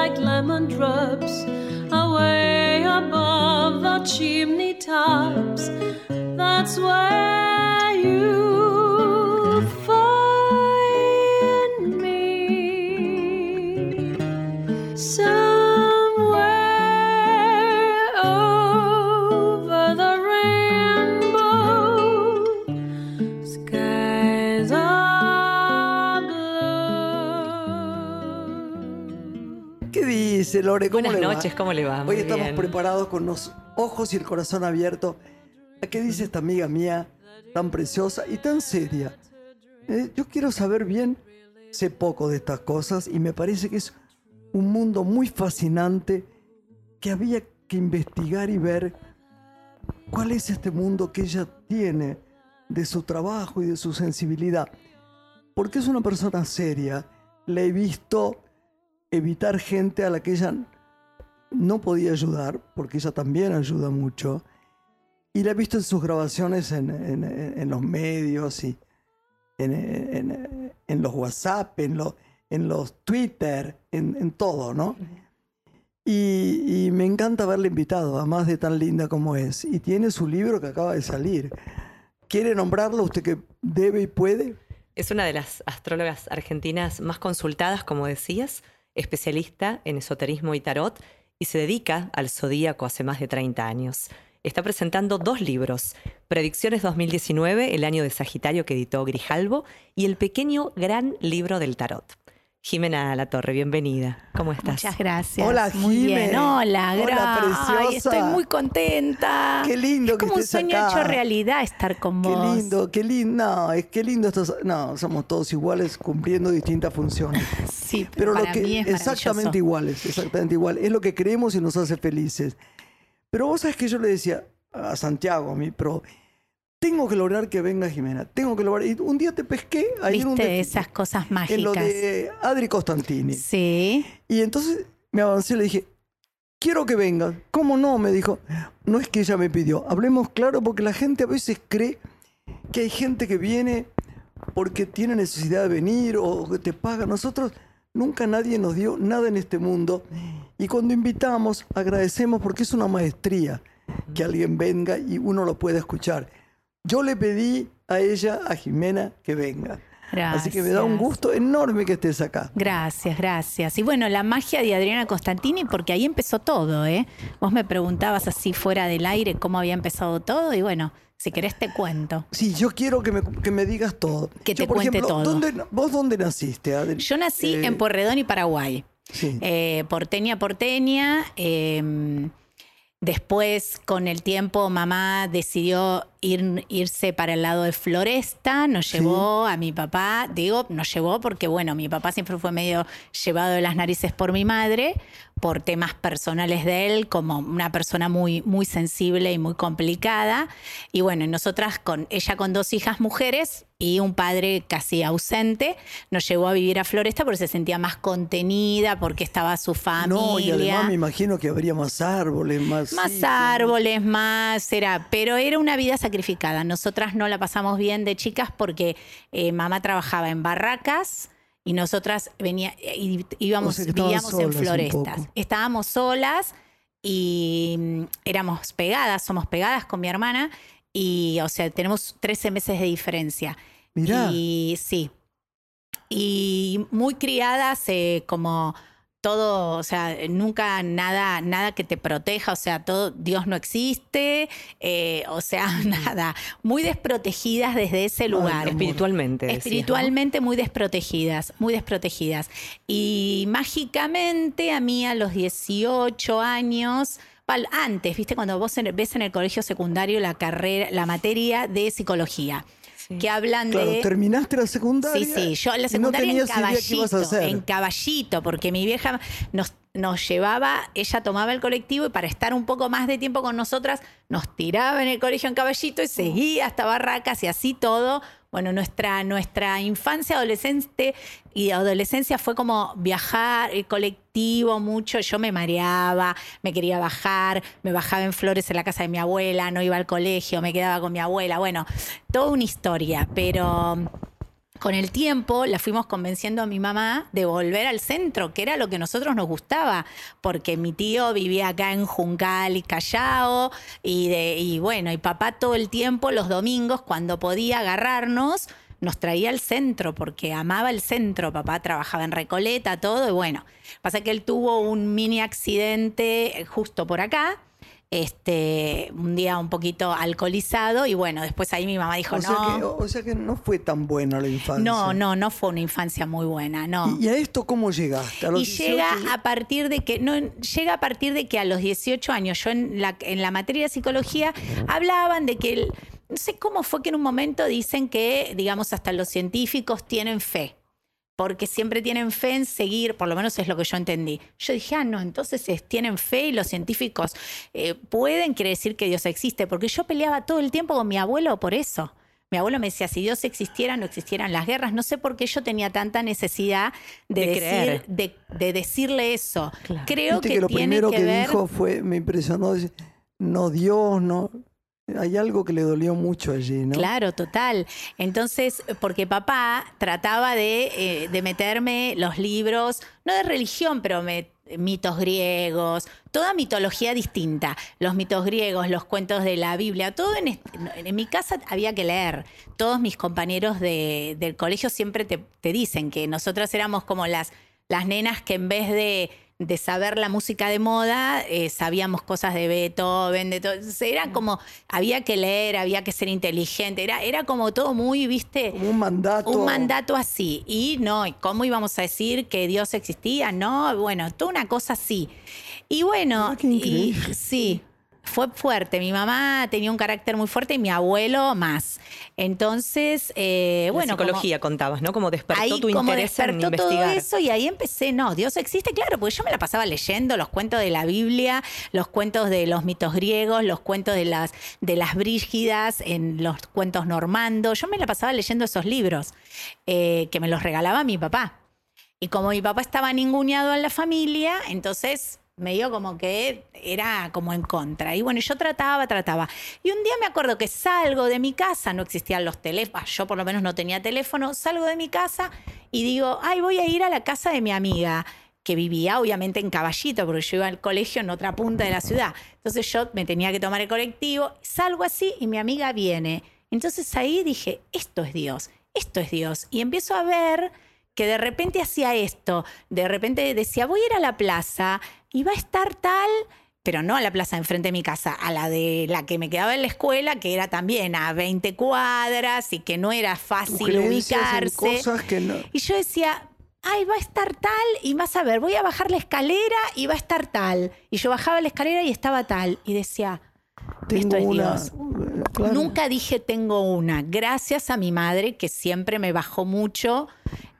like lemon drops away above the chimney tops. That's where. Buenas noches, ¿cómo le va? Hoy estamos preparados con los ojos y el corazón abierto. ¿A qué dice esta amiga mía tan preciosa y tan seria? Eh, yo quiero saber bien, sé poco de estas cosas y me parece que es un mundo muy fascinante que había que investigar y ver cuál es este mundo que ella tiene de su trabajo y de su sensibilidad. Porque es una persona seria, la he visto evitar gente a la que ella no podía ayudar, porque ella también ayuda mucho. Y la he visto en sus grabaciones en, los medios y en, los WhatsApp, en, en los Twitter, en, todo, ¿no? Y, y, me encanta haberle invitado, además de tan linda como es. Y tiene su libro que acaba de salir. ¿Quiere nombrarlo usted que debe y puede? Es una de las astrólogas argentinas más consultadas, como decías especialista en esoterismo y tarot y se dedica al zodíaco hace más de 30 años. Está presentando dos libros, Predicciones 2019, el año de Sagitario que editó Grijalvo, y El pequeño gran libro del tarot. Jimena La Torre, bienvenida. ¿Cómo estás? Muchas gracias. Hola, muy bien. Hola, gracias. estoy muy contenta. Qué lindo es que como un sueño hecho realidad estar con vos. Qué lindo, qué lindo. No, es qué lindo esto. No, somos todos iguales cumpliendo distintas funciones. Sí, pero, lo que exactamente iguales, exactamente igual. Es lo que creemos y nos hace felices. Pero vos sabes que yo le decía a Santiago, a mí, pero tengo que lograr que venga Jimena, tengo que lograr. Y un día te pesqué ahí Viste esas cosas mágicas. En lo de Adri Costantini. Sí. Y entonces me avancé y le dije, quiero que venga. ¿Cómo no? Me dijo, no es que ella me pidió. Hablemos claro porque la gente a veces cree que hay gente que viene porque tiene necesidad de venir o que te paga. Nosotros nunca nadie nos dio nada en este mundo. Y cuando invitamos, agradecemos porque es una maestría que alguien venga y uno lo pueda escuchar. Yo le pedí a ella, a Jimena, que venga. Así que me da un gusto enorme que estés acá. Gracias, gracias. Y bueno, la magia de Adriana Constantini, porque ahí empezó todo, ¿eh? Vos me preguntabas así fuera del aire cómo había empezado todo, y bueno, si querés te cuento. Sí, yo quiero que me, digas todo. Que te cuente todo. ¿Vos dónde naciste, Adri? Yo nací en Porredón y Paraguay. Sí. Eh, porteña, porteña. Em, después, con el tiempo, mamá decidió ir- irse para el lado de Floresta, nos llevó a mi papá, digo, nos llevó porque, bueno, mi papá siempre fue medio llevado de las narices por mi madre, por temas personales de él, como una persona muy, muy sensible y muy complicada. Y bueno, nosotras, con ella con dos hijas mujeres y un padre casi ausente, nos llevó a vivir a Floresta porque se sentía más contenida, porque estaba su familia. No, y además me imagino que habría más árboles, más. Más sí, árboles, más era, pero era una vida sacrificada. Nosotras no la pasamos bien de chicas porque eh, mamá trabajaba en barracas y nosotras venía, íbamos, O sea vivíamos en florestas. Estábamos solas y mm, éramos pegadas, somos pegadas con mi hermana y, o sea, tenemos 13 meses de diferencia. Mirá. Y sí. Y muy criadas, eh, como todo, o sea, nunca nada, nada que te proteja, o sea, todo, Dios no existe, eh, o sea, nada. Muy desprotegidas desde ese lugar. amor. Espiritualmente. Espiritualmente muy desprotegidas, muy desprotegidas. Y mágicamente a mí a los 18 años, antes, viste, cuando vos ves en el colegio secundario la carrera, la materia de psicología, Sí. que hablan Claro, de... terminaste la secundaria. Sí, sí, yo en la y no secundaria en caballito, hacer. en caballito, porque mi vieja nos, nos llevaba, ella tomaba el colectivo y para estar un poco más de tiempo con nosotras, nos tiraba en el colegio en caballito y seguía hasta Barracas y así todo. Bueno, nuestra, nuestra infancia, adolescente y adolescencia fue como viajar, el colectivo mucho. Yo me mareaba, me quería bajar, me bajaba en flores en la casa de mi abuela, no iba al colegio, me quedaba con mi abuela. Bueno, toda una historia, pero con el tiempo la fuimos convenciendo a mi mamá de volver al centro, que era lo que a nosotros nos gustaba, porque mi tío vivía acá en Juncal y Callao, y, de, y bueno, y papá todo el tiempo, los domingos, cuando podía agarrarnos, nos traía al centro, porque amaba el centro, papá trabajaba en Recoleta, todo, y bueno, pasa que él tuvo un mini accidente eh, justo por acá, este, un día un poquito alcoholizado, y bueno, después ahí mi mamá dijo, o, no. sea que, o sea que no fue tan buena la infancia. No, no, no fue una infancia muy buena, no. ¿Y, y a esto cómo llegaste? A los Y 18 llega a partir de que, no, llega a partir de que a los 18 años, yo en la, en la materia de psicología, hablaban de que, el- no sé cómo fue que en un momento dicen que, digamos, hasta los científicos tienen fe. Porque siempre tienen fe en seguir, por lo menos es lo que yo entendí. Yo dije, ah, no, entonces es- tienen fe y los científicos eh, pueden, quiere decir que Dios existe. Porque yo peleaba todo el tiempo con mi abuelo por eso. Mi abuelo me decía, si Dios existiera, no existieran las guerras. No sé por qué yo tenía tanta necesidad de, De decir, de, de decirle eso. Claro. Creo que, que, lo tiene primero que, que, ver. dijo fue, me impresionó, no Dios, no. Hay algo que le dolió mucho allí, ¿no? Claro, total. Entonces, porque papá trataba de, eh, meterme los libros, no de religión, pero mitos griegos, toda mitología distinta. Los mitos griegos, los cuentos de la Biblia, todo en, mi casa había que leer. Todos mis compañeros de- del colegio siempre te, te dicen que nosotras éramos como las, las nenas que en vez de de saber la música de moda, eh, sabíamos cosas de Beethoven, de todo. Era como, había que leer, había que ser inteligente, era, era como todo muy, viste, Como un mandato. un mandato así. Y no, ¿y ¿cómo íbamos a decir que Dios existía? No, bueno, toda una cosa así. Y bueno, qué y, sí, fue fuerte. Mi mamá tenía un carácter muy fuerte y mi abuelo más. Entonces, eh, La bueno, como- psicología contabas, ¿no? Como despertó ahí tu como interés en despertó todo investigar. eso y ahí empecé, no, Dios existe, claro, porque yo me la pasaba leyendo los cuentos de la Biblia, los cuentos de los mitos griegos, los cuentos de las, de las brígidas, en los cuentos normandos, yo me la pasaba leyendo esos libros eh, que me los regalaba mi papá. Y como mi papá estaba ninguneado en la familia, entonces me dio como que era como en contra. Y bueno, yo trataba, trataba. Y un día me acuerdo que salgo de mi casa, no existían los teléfonos, yo por lo menos no tenía teléfono, salgo de mi casa y digo, ay, voy a ir a la casa de mi amiga que vivía obviamente en Caballito, porque yo iba al colegio en otra punta de la ciudad. Entonces yo me tenía que tomar el colectivo, salgo así y mi amiga viene. Entonces ahí dije, esto es Dios, esto es Dios. Y empiezo a ver que de repente hacía esto, de repente decía, voy a ir a la plaza y va a estar tal, pero no a la plaza enfrente de mi casa, a la de la que me quedaba en la escuela, que era también a 20 cuadras y que no era fácil ubicarse. cosas que no. Y yo decía, ay, va a estar tal, y vas a ver, voy a bajar la escalera y va a estar tal. Y yo bajaba la escalera y estaba tal. Y decía, Tengo esto es una, Dios. Claro. Nunca dije tengo una, gracias a mi madre que siempre me bajó mucho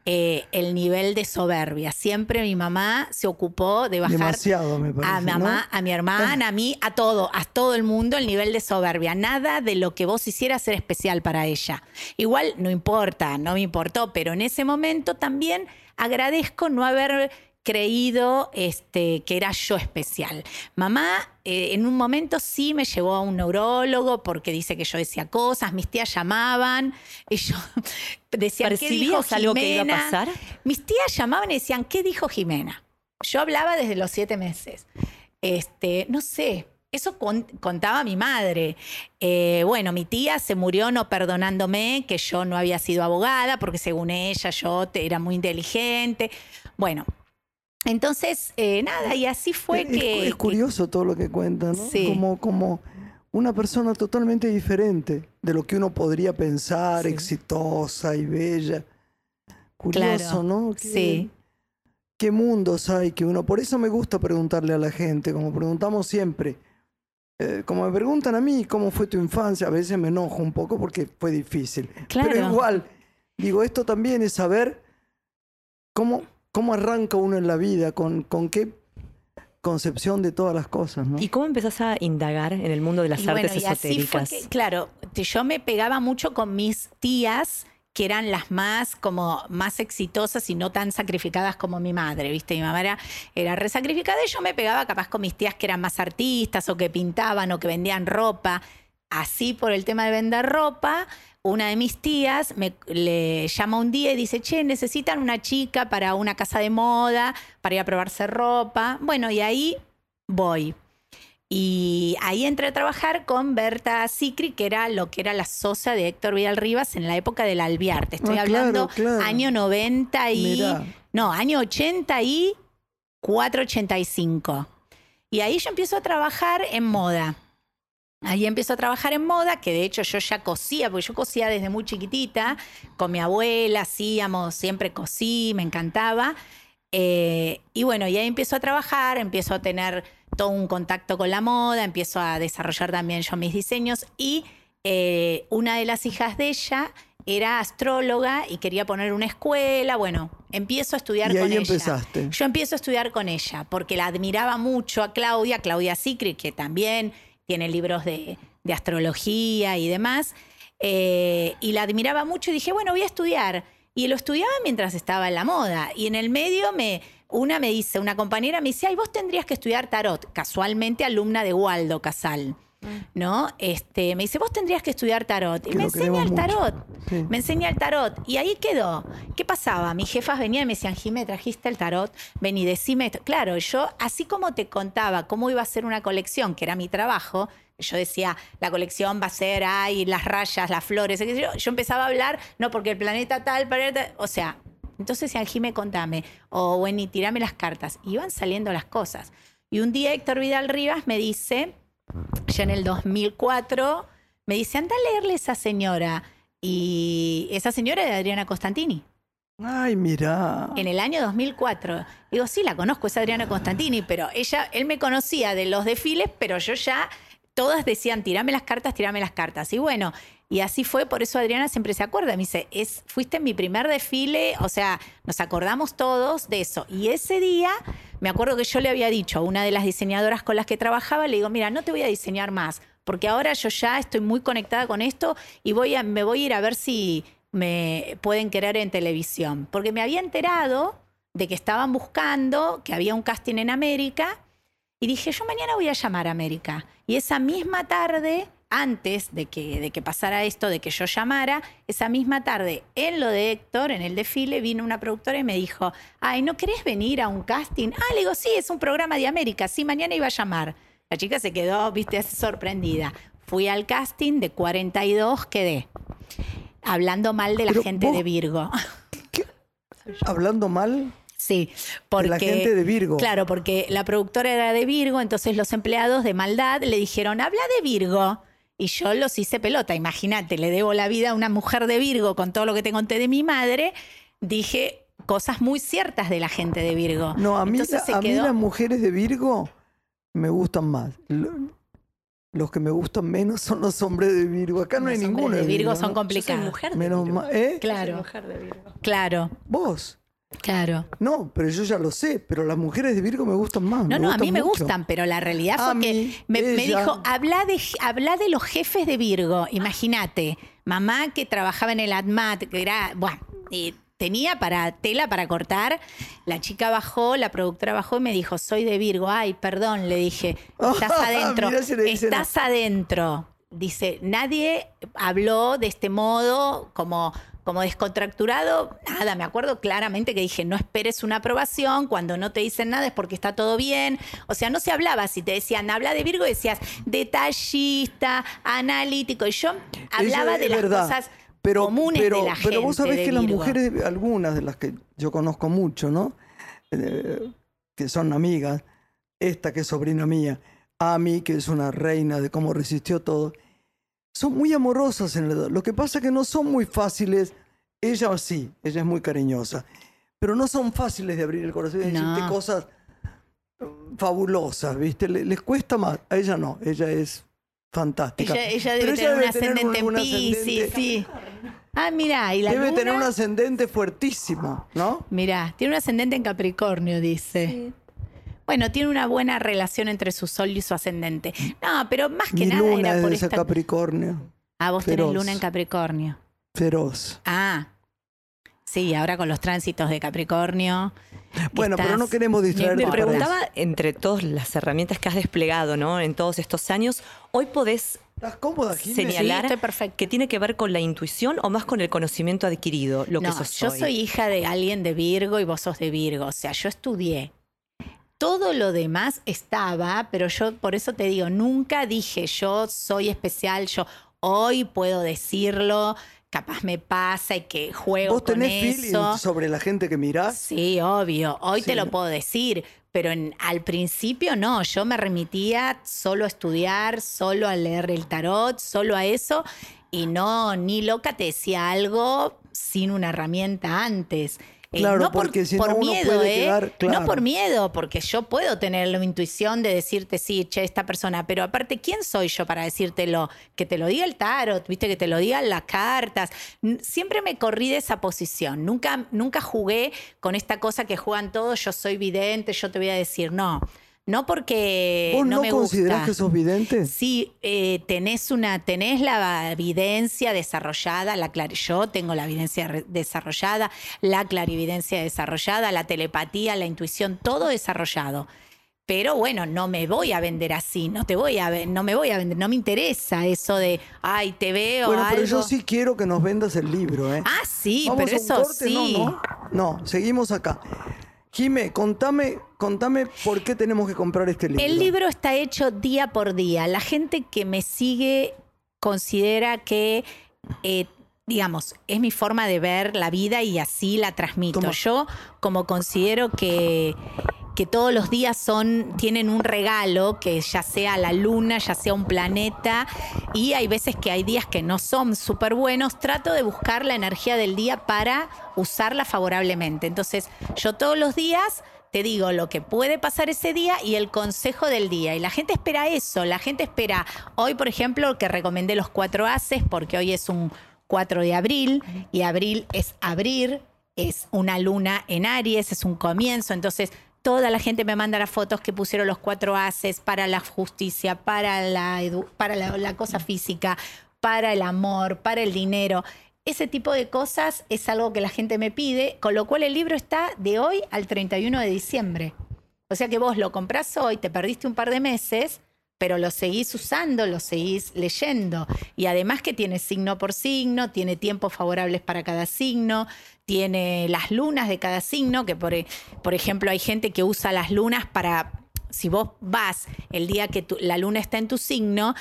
eh, el nivel de soberbia. Siempre mi mamá se ocupó de bajar Demasiado, me parece. a mi ¿no? mamá, a mi hermana, a mí, a todo, a todo el mundo el nivel de soberbia. Nada de lo que vos hicieras era especial para ella. Igual no importa, no me importó, pero en ese momento también agradezco no haber creído este, que era yo especial. Mamá eh, en un momento sí me llevó a un neurólogo porque dice que yo decía cosas, mis tías llamaban y yo decía, ¿qué dijo ¿Percibías algo que iba a Jimena?". pasar? Mis tías llamaban y decían, ¿qué dijo Jimena? Yo hablaba desde los siete meses. Este, no sé, eso con- contaba mi madre. Eh, bueno, mi tía se murió no perdonándome que yo no había sido abogada, porque según ella yo era muy inteligente. Bueno, entonces, eh, nada, y así fue es, que... es curioso todo lo que cuenta, ¿no? Sí. Como, como una persona totalmente diferente de lo que uno podría pensar, Sí. exitosa y bella. Curioso, Claro, ¿no? Qué- sí. Qué mundos hay que uno. Por eso me gusta preguntarle a la gente, como preguntamos siempre. Eh, como me preguntan a mí cómo fue tu infancia, a veces me enojo un poco porque fue difícil. Claro. Pero igual, digo, esto también es saber cómo, cómo arranca uno en la vida, con, con qué concepción de todas las cosas, ¿no? ¿Y cómo empezás a indagar en el mundo de las Y bueno, artes y así fue esotéricas? que, claro, yo me pegaba mucho con mis tías que eran las más como más exitosas y no tan sacrificadas como mi madre, ¿viste? Mi mamá era, era re sacrificada y yo me pegaba capaz con mis tías que eran más artistas o que pintaban o que vendían ropa. Así por el tema de vender ropa, una de mis tías me le llama un día y dice, che, necesitan una chica para una casa de moda, para ir a probarse ropa. Bueno, y ahí voy. Y ahí entré a trabajar con Berta Sicri, que era lo que era la socia de Héctor Vidal Rivas en la época del Alviarte. Estoy Ah, claro, hablando claro. año 90 y... Mirá. No, año 84, 85. Y ahí yo empiezo a trabajar en moda. Ahí empiezo a trabajar en moda, que de hecho yo ya cosía, porque yo cosía desde muy chiquitita, con mi abuela, hacíamos, siempre cosí, me encantaba. Eh, y bueno, y ahí empiezo a trabajar, empiezo a tener todo un contacto con la moda, empiezo a desarrollar también yo mis diseños y eh, una de las hijas de ella era astróloga y quería poner una escuela, bueno, empiezo a estudiar Y con ahí ella. empezaste. Yo empiezo a estudiar con ella porque la admiraba mucho a Claudia, Claudia Sicri, que también tiene libros de, astrología y demás. eh, y la admiraba mucho y dije, bueno, voy a estudiar. Y lo estudiaba mientras estaba en la moda. Y en el medio me, una me dice, una compañera me dice, ay, vos tendrías que estudiar tarot. Casualmente alumna de Waldo Casal. ¿No? Este, me dice, vos tendrías que estudiar tarot. Y Que me enseña el tarot. Sí. Me enseña el tarot. Y ahí quedó. ¿Qué pasaba? Mis jefas venían y me decían, Jimé, ¿trajiste el tarot? Vení, decime esto. Claro, yo, así como te contaba cómo iba a ser una colección, que era mi trabajo, yo decía, la colección va a ser, ay, las rayas, las flores, yo, yo empezaba a hablar, no, porque el planeta tal, planeta, o sea, entonces decían, Jimé, contame, o bueno, y tirame las cartas. Y iban saliendo las cosas. Y un día Héctor Vidal Rivas me dice, ya en el 2004, me dice, anda a leerle a esa señora. Y esa señora era Adriana Constantini, Ay, mirá. en el año 2004. Digo, sí, la conozco, es Adriana Constantini, pero ella, él me conocía de los desfiles, pero yo ya, todas decían, tirame las cartas, tirame las cartas. Y bueno, y así fue, por eso Adriana siempre se acuerda. Me dice, es, fuiste en mi primer desfile, o sea, nos acordamos todos de eso. Y ese día, me acuerdo que yo le había dicho a una de las diseñadoras con las que trabajaba, le digo, mira, no te voy a diseñar más, porque ahora yo ya estoy muy conectada con esto y voy a, me voy a ir a ver si me pueden querer en televisión. Porque me había enterado de que estaban buscando, que había un casting en América, y dije, yo mañana voy a llamar a América. Y esa misma tarde, antes de que, de que pasara esto, de que yo llamara, esa misma tarde, en lo de Héctor, en el desfile, vino una productora y me dijo, ay, ¿no querés venir a un casting? Ah, le digo, sí, es un programa de América, sí, mañana iba a llamar. La chica se quedó, viste, sorprendida. Fui al casting, de 42 quedé. Hablando mal de la Pero gente vos- de Virgo. Hablando mal Sí, de porque la gente de Virgo. Claro, porque la productora era de Virgo, entonces los empleados de maldad le dijeron, habla de Virgo. Y yo los hice pelota, imagínate, le debo la vida a una mujer de Virgo con todo lo que te conté de mi madre. Dije cosas muy ciertas de la gente de Virgo. No, a mí, Entonces a mí las mujeres de Virgo me gustan más. Lo- los que me gustan menos son los hombres de Virgo. Acá no hay Los hombres ninguno de Virgo son ¿no? complicados. mujer de Menos Virgo. ¿Eh? Claro, mujer de Virgo. claro, ¿Vos? Claro. No, pero yo ya lo sé, pero las mujeres de Virgo me gustan más. No, no, a mí me gustan, pero la realidad A fue que me, dijo, habla de, habla de los jefes de Virgo. Imagínate, mamá que trabajaba en el ADMAT, que era, bueno, tenía para tela para cortar. La chica bajó, la productora bajó y me dijo, soy de Virgo. Ay, perdón, le dije, estás adentro, si estás adentro. Dice, nadie habló de este modo como, como descontracturado. Nada, me acuerdo claramente que dije, no esperes una aprobación, cuando no te dicen nada es porque está todo bien. O sea, no se hablaba, si te decían, habla de Virgo, decías detallista, analítico. Y yo hablaba de las verdad, cosas pero, comunes pero, de la gente. Pero vos sabés que las mujeres, algunas de las que yo conozco mucho, ¿no? Eh, que son amigas, esta que es sobrina mía, Ami, que es una reina de cómo resistió todo, son muy amorosas en la edad. Lo que pasa es que no son muy fáciles. Ella sí, ella es muy cariñosa, pero no son fáciles de abrir el corazón y No. decirte cosas mm, fabulosas, ¿viste? Le- Les cuesta más. A ella no, ella es fantástica. Ella, ella Pero debe tener un ascendente en un ascendente- sí. Ah, mira, y la Debe luna? tener un ascendente fuertísimo, ¿no? Mirá, tiene un ascendente en Capricornio, dice. Bueno, tiene una buena relación entre su sol y su ascendente. No, pero más que Mi nada luna era es por esta... Capricornio, Ah, vos tenés luna en Capricornio. Feroz. Ah, sí, ahora con los tránsitos de Capricornio. Bueno, pero no queremos distraerte Me preguntaba, entre todas las herramientas que has desplegado ¿no? en todos estos años, ¿hoy podés ¿Estás cómoda, Jiménez? señalar estoy perfecta. que tiene que ver con la intuición o más con el conocimiento adquirido, lo que no, sos yo hoy? soy hija de alguien de Virgo y vos sos de Virgo. O sea, yo estudié. Todo lo demás estaba, pero yo por eso te digo, nunca dije yo soy especial, yo hoy puedo decirlo, capaz me pasa y que juego ¿Vos con tenés eso. feeling sobre la gente que mirás? Sí, obvio. Hoy te lo puedo decir, pero en- al principio no. Yo me remitía solo a estudiar, solo a leer el tarot, solo a eso. Y no, ni loca te decía algo sin una herramienta antes. Eh, Claro, no por, porque si no por uno miedo, puede ¿eh? quedar- claro. No por miedo, porque yo puedo tener la intuición de decirte, sí, che, esta persona, pero aparte, ¿quién soy yo para decírtelo? Que te lo diga el tarot, viste, que te lo digan las cartas. Siempre me corrí de esa posición. Nunca, nunca jugué con esta cosa que juegan todos, yo soy vidente, yo te voy a decir, no. No porque ¿Vos no, no, me considerás gusta. que sos vidente? Sí, eh, tenés una, tenés la evidencia desarrollada, la clari- yo tengo la evidencia desarrollada, la clarividencia desarrollada, la telepatía, la intuición, todo desarrollado. Pero bueno, no me voy a vender así, no te voy a no me voy a vender, no me interesa eso de, ay, te veo Bueno, pero yo algo". sí quiero que nos vendas el libro, ¿eh? Ah, sí, Vamos pero a un eso corte, sí. No, no, no, seguimos acá. Jime, contame, contame por qué tenemos que comprar este libro. El libro está hecho día por día. La gente que me sigue considera que, eh, digamos, es mi forma de ver la vida y así la transmito. Yo, como considero que, que todos los días son, tienen un regalo, que ya sea la luna, ya sea un planeta, y hay veces que hay días que no son súper buenos, trato de buscar la energía del día para usarla favorablemente. Entonces, yo todos los días te digo lo que puede pasar ese día y el consejo del día. Y la gente espera eso, la gente espera, hoy por ejemplo, que recomendé los cuatro haces, porque hoy es un 4 de abril, y abril es abrir, es una luna en Aries, es un comienzo, entonces toda la gente me manda las fotos que pusieron los cuatro haces para la justicia, para la, para la, cosa física, para el amor, para el dinero. Ese tipo de cosas es algo que la gente me pide, con lo cual el libro está de hoy al 31 de diciembre. O sea que vos lo comprás hoy, te perdiste un par de meses, pero lo seguís usando, lo seguís leyendo. Y además que tiene signo por signo, tiene tiempos favorables para cada signo, tiene las lunas de cada signo, que por, e- por ejemplo hay gente que usa las lunas para, si vos vas el día que la luna está en tu signo,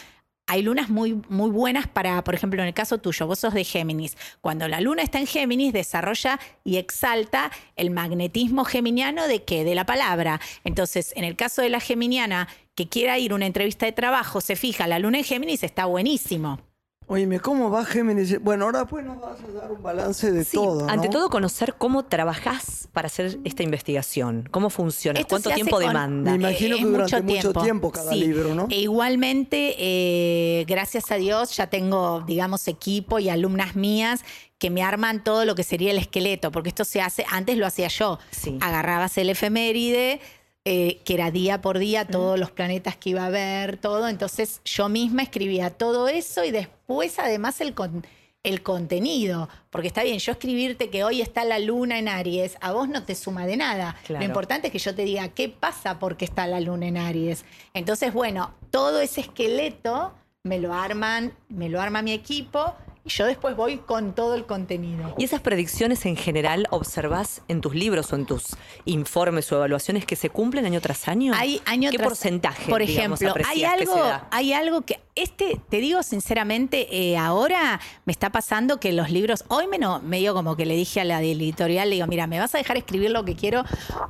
hay lunas muy, muy buenas para, por ejemplo, en el caso tuyo, vos sos de Géminis. Cuando la luna está en Géminis, desarrolla y exalta el magnetismo geminiano de qué? De la palabra. Entonces, en el caso de la geminiana que quiera ir a una entrevista de trabajo, se fija, la luna en Géminis está buenísimo. Oíme, ¿cómo va Géminis? Bueno, ahora pues nos vas a dar un balance de Sí, todo. ¿no? ante todo conocer cómo trabajás para hacer esta investigación, cómo funciona, Esto cuánto tiempo con- demanda. Me imagino Eh, que durante mucho tiempo cada Sí. libro, ¿no? E igualmente, eh, gracias a Dios, ya tengo, digamos, equipo y alumnas mías que me arman todo lo que sería el esqueleto, porque esto se hace, antes lo hacía yo. Sí. Agarrabas el efeméride, eh, que era día por día, todos los planetas que iba a ver, todo. Entonces yo misma escribía todo eso y después además el, con- el contenido. Porque está bien, yo escribirte que hoy está la luna en Aries, a vos no te suma de nada. Claro. Lo importante es que yo te diga qué pasa porque está la luna en Aries. Entonces, bueno, todo ese esqueleto me lo arman, me lo arma mi equipo yo después voy con todo el contenido. ¿Y esas predicciones en general observás en tus libros o en tus informes o evaluaciones que se cumplen año tras año? Hay año ¿Qué tras- porcentaje, Por digamos, ejemplo, hay que algo, se da? hay algo que este, te digo sinceramente, eh, ahora me está pasando que los libros, hoy me no, medio como que le dije a la editorial, le digo, mira, me vas a dejar escribir lo que quiero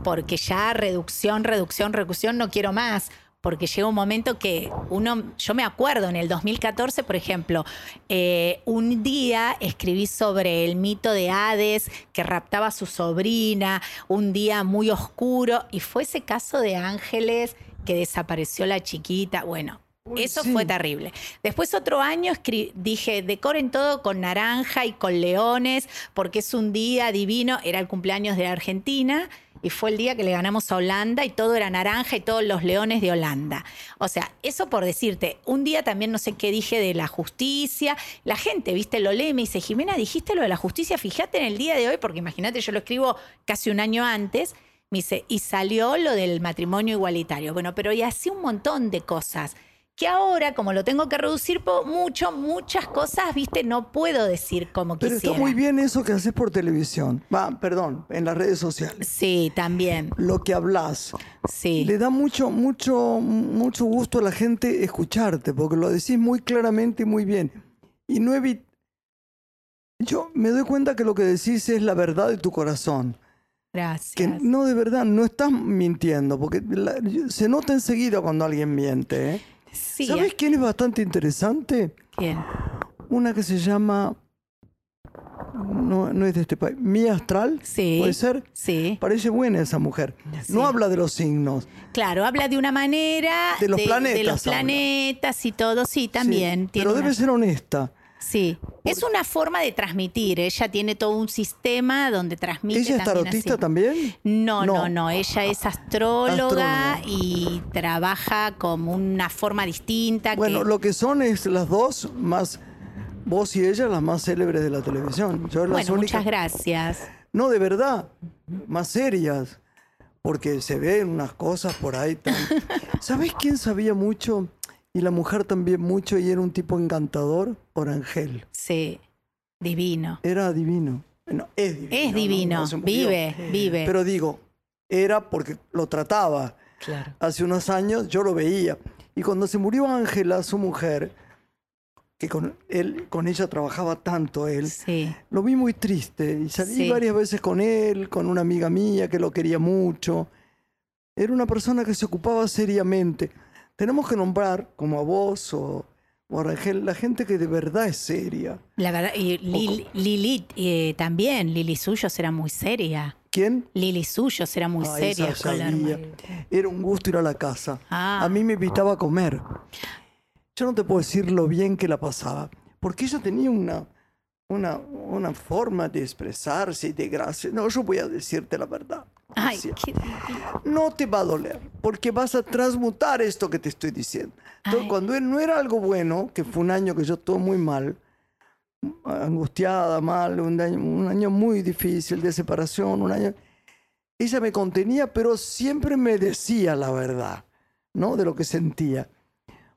porque ya reducción, reducción, reducción, no quiero más. Porque llega un momento que uno, yo me acuerdo en el 2014, por ejemplo, eh, un día escribí sobre el mito de Hades que raptaba a su sobrina, un día muy oscuro, y fue ese caso de Ángeles que desapareció la chiquita. Bueno, Uy, eso sí. fue terrible. Después otro año dije, decoren todo con naranja y con leones, porque es un día divino, era el cumpleaños de la Argentina. Y fue el día que le ganamos a Holanda y todo era naranja y todos los leones de Holanda. O sea, eso por decirte, un día también no sé qué dije de la justicia. La gente, viste, lo lee me dice, Jimena, dijiste lo de la justicia, fíjate en el día de hoy, porque imagínate, yo lo escribo casi un año antes. Me dice, y salió lo del matrimonio igualitario. Bueno, pero y así un montón de cosas. Que ahora, como lo tengo que reducir mucho, muchas cosas, viste, no puedo decir como Pero quisiera. está muy bien eso que haces por televisión. Va, perdón, en las redes sociales. Sí, también. Lo que hablas. Sí. Le da mucho, mucho, mucho gusto a la gente escucharte, porque lo decís muy claramente y muy bien. Y no evi- Yo me doy cuenta que lo que decís es la verdad de tu corazón. Gracias. Que no, de verdad, no estás mintiendo, porque la- se nota enseguida cuando alguien miente. ¿eh? Sí, ¿Sabes quién es bastante interesante? ¿quién? Una que se llama. No, no es de este país. Mía Astral. Sí. ¿Puede ser? Sí. Parece buena esa mujer. Sí. No habla de los signos. Claro, habla de una manera De los planetas los habla. planetas y todo, sí, también. Sí, tiene pero una- debe ser honesta. Sí, es una forma de transmitir. Ella tiene todo un sistema donde transmite. ¿Ella es también tarotista así. también? No, no, No. no, Ella es astróloga, Astróloga. y trabaja como una forma distinta. Bueno, que- lo que son es las dos más. Vos y ella, las más célebres de la televisión. Yo las bueno, únicas. muchas gracias. No, de verdad. Más serias. Porque se ven unas cosas por ahí tan. ¿Sabés quién sabía mucho? Y la mujer también mucho, y era un tipo encantador, Orangel. Sí, divino. Era divino. No, es divino. Es ¿no? divino, No se murió. vive, vive. Pero digo, era porque lo trataba. Claro. Hace unos años yo lo veía. Y cuando se murió Ángela, su mujer, que con, él, con ella trabajaba tanto él, sí, lo vi muy triste. Y salí Sí. varias veces con él, con una amiga mía que lo quería mucho. Era una persona que se ocupaba seriamente. Tenemos que nombrar, como a vos o, o a Rangel, la gente que de verdad es seria. la verdad. Y Lil- Lili eh, también, Lili Suyos era muy seria. ¿Quién? Lili Suyos era muy Ah, seria esa. Era un gusto ir a la casa. Ah. A mí me invitaba a comer. Yo no te puedo decir lo bien que la pasaba, porque ella tenía una, una, una forma de expresarse y de gracia. No, yo voy a decirte la verdad. Ay, qué no te va a doler, porque vas a transmutar esto que te estoy diciendo. Entonces, Ay. cuando él no era algo bueno, que fue un año que yo estuve muy mal, angustiada, mal, un año, un año muy difícil de separación, un año... Ella me contenía, pero siempre me decía la verdad, ¿no? De lo que sentía.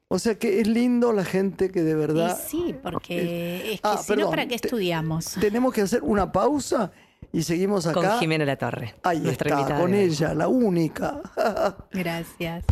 O sea que es lindo la gente que de Y verdad... sí, porque es que Ah, si no, ¿para qué te- estudiamos? Tenemos que hacer una pausa y seguimos acá. Con Jimena La Torre. Ahí nuestra está, invitada con ella, la única. Gracias.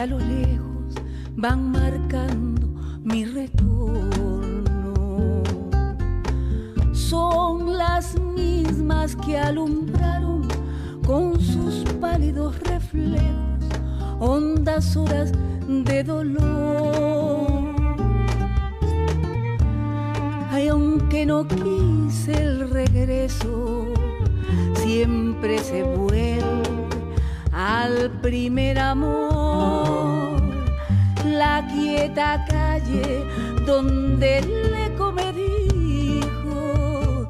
A lo lejos van marcando mi retorno. Son las mismas que alumbraron con sus pálidos reflejos hondas horas de dolor. Ay, aunque no quise el regreso, siempre se vuelve al primer amor. La quieta calle donde le come dijo,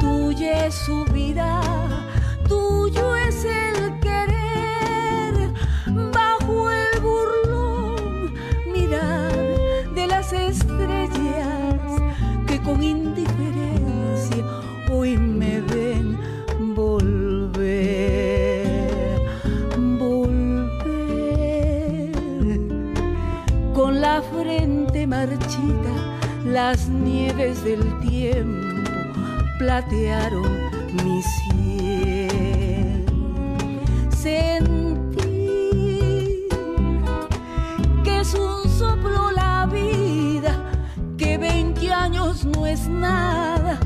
tuya es su vida, tuyo es el querer, bajo el burlón mirar de las estrellas que con indiferencia las nieves del tiempo platearon mi cielo. Sentí que es un soplo la vida, que 20 años no es nada,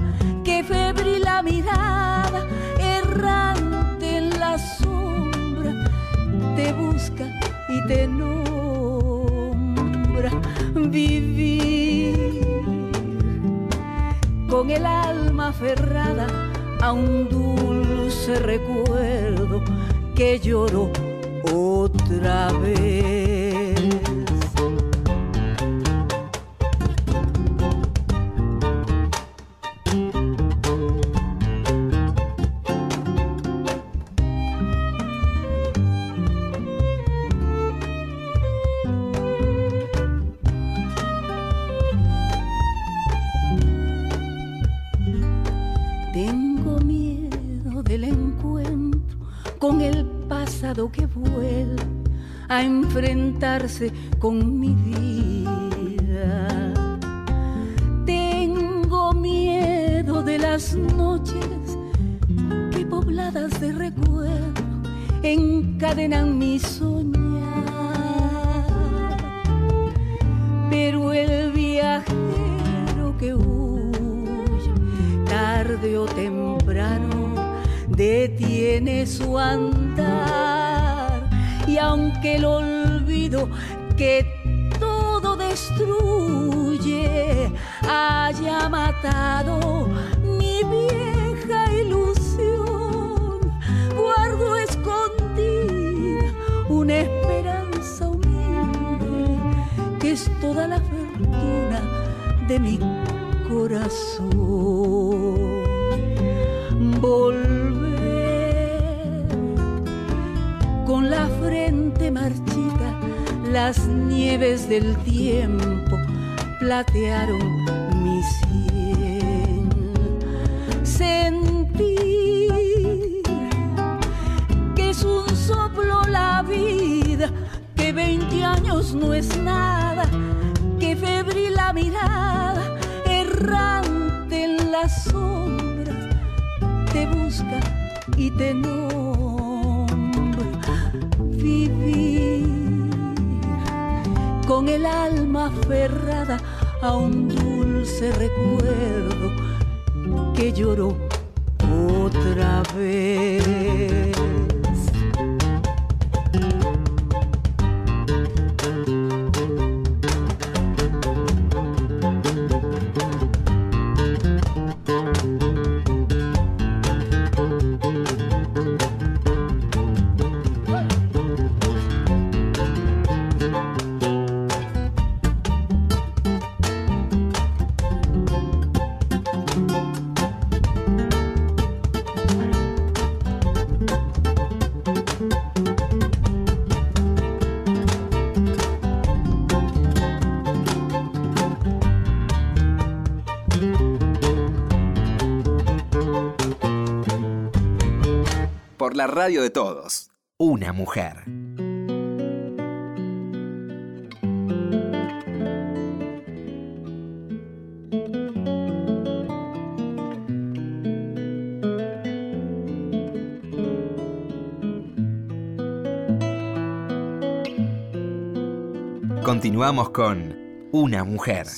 que febril la mirada, errante en la sombra, te busca y te nombra. Vivir con el alma aferrada a un dulce recuerdo que lloro otra vez. Pasado que vuelve a enfrentarse con mi vida. Tengo miedo de las noches que pobladas de recuerdo encadenan mi soñar. Pero el viajero que huye tarde o temprano detiene su andar y aunque el olvido que todo destruye haya matado mi vieja ilusión guardo escondida una esperanza humilde que es toda la fortuna de mi corazón. Volver frente marchita, las nieves del tiempo platearon mi sien. Sentir que es un soplo la vida, que 20 años no es nada, que febril la mirada, errante en las sombras, te busca y te nombra. Con el alma aferrada a un dulce recuerdo que lloró otra vez. la radio de todos. Una mujer. Continuamos con Una mujer.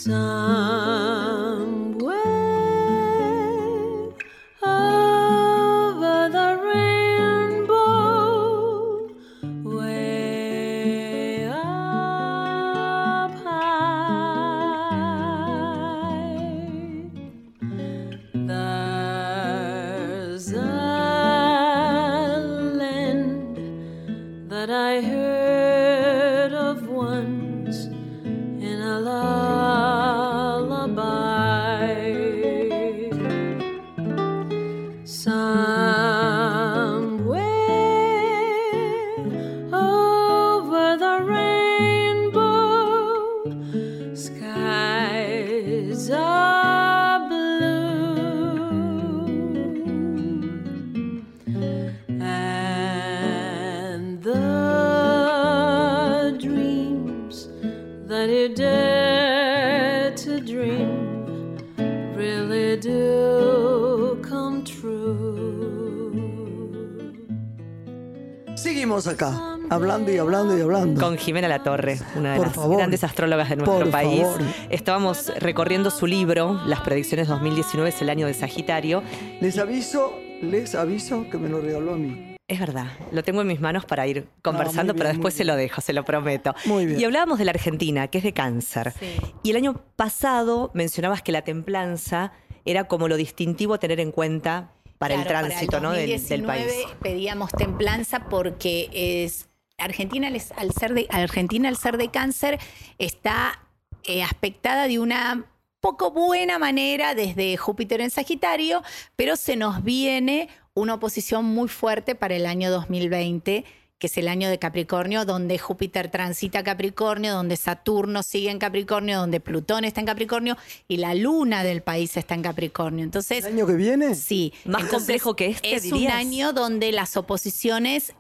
Hablando y hablando y hablando. Con Jimena La Torre, una de Por las favor. grandes astrólogas de nuestro Por país. favor. Estábamos recorriendo su libro, Las predicciones 2019 es el año de Sagitario. Les aviso, les aviso que me lo regaló a mí. Es verdad, lo tengo en mis manos para ir conversando, muy bien, pero después se lo dejo, se lo prometo. Muy bien. Y hablábamos de la Argentina, que es de cáncer. Sí. Y el año pasado mencionabas que la templanza era como lo distintivo a tener en cuenta para el tránsito para ¿no? el del, del 2019 país. pedíamos templanza porque es Argentina al ser de Argentina al ser de cáncer está eh, aspectada de una poco buena manera desde Júpiter en Sagitario, pero se nos viene una oposición muy fuerte para el año 2020 que es el año de Capricornio, donde Júpiter transita Capricornio, donde Saturno sigue en Capricornio, donde Plutón está en Capricornio y la luna del país está en Capricornio. Entonces, ¿El año que viene? Sí. ¿Más complejo que este, Es un año donde las oposiciones.